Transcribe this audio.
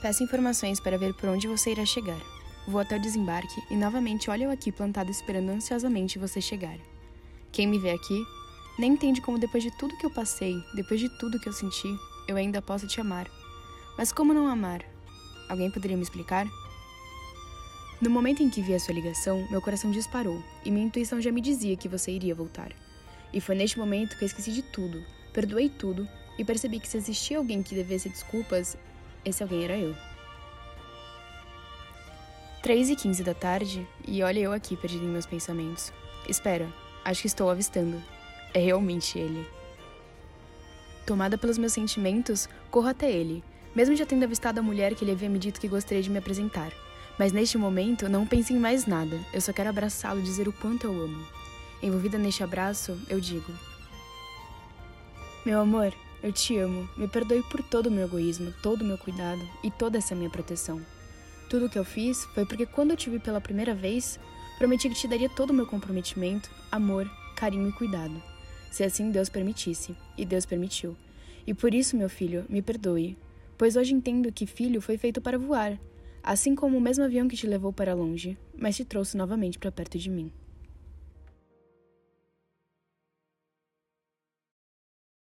Peço informações para ver por onde você irá chegar. Vou até o desembarque e novamente olho eu aqui plantado esperando ansiosamente você chegar. Quem me vê aqui nem entende como depois de tudo que eu passei, depois de tudo que eu senti, eu ainda posso te amar. Mas como não amar? Alguém poderia me explicar? No momento em que vi a sua ligação, meu coração disparou e minha intuição já me dizia que você iria voltar. E foi neste momento que eu esqueci de tudo, perdoei tudo e percebi que se existia alguém que devesse desculpas, esse alguém era eu. 3 e 15 da tarde, e olha eu aqui perdido em meus pensamentos. Espera, acho que estou avistando. É realmente ele. Tomada pelos meus sentimentos, corro até ele, mesmo já tendo avistado a mulher que ele havia me dito que gostaria de me apresentar. Mas neste momento, não pense em mais nada, eu só quero abraçá-lo e dizer o quanto eu amo. Envolvida neste abraço, eu digo: Meu amor, eu te amo. Me perdoe por todo o meu egoísmo, todo o meu cuidado e toda essa minha proteção. Tudo o que eu fiz foi porque quando eu te vi pela primeira vez, prometi que te daria todo o meu comprometimento, amor, carinho e cuidado. Se assim Deus permitisse, e Deus permitiu. E por isso, meu filho, me perdoe, pois hoje entendo que filho foi feito para voar, assim como o mesmo avião que te levou para longe, mas te trouxe novamente para perto de mim.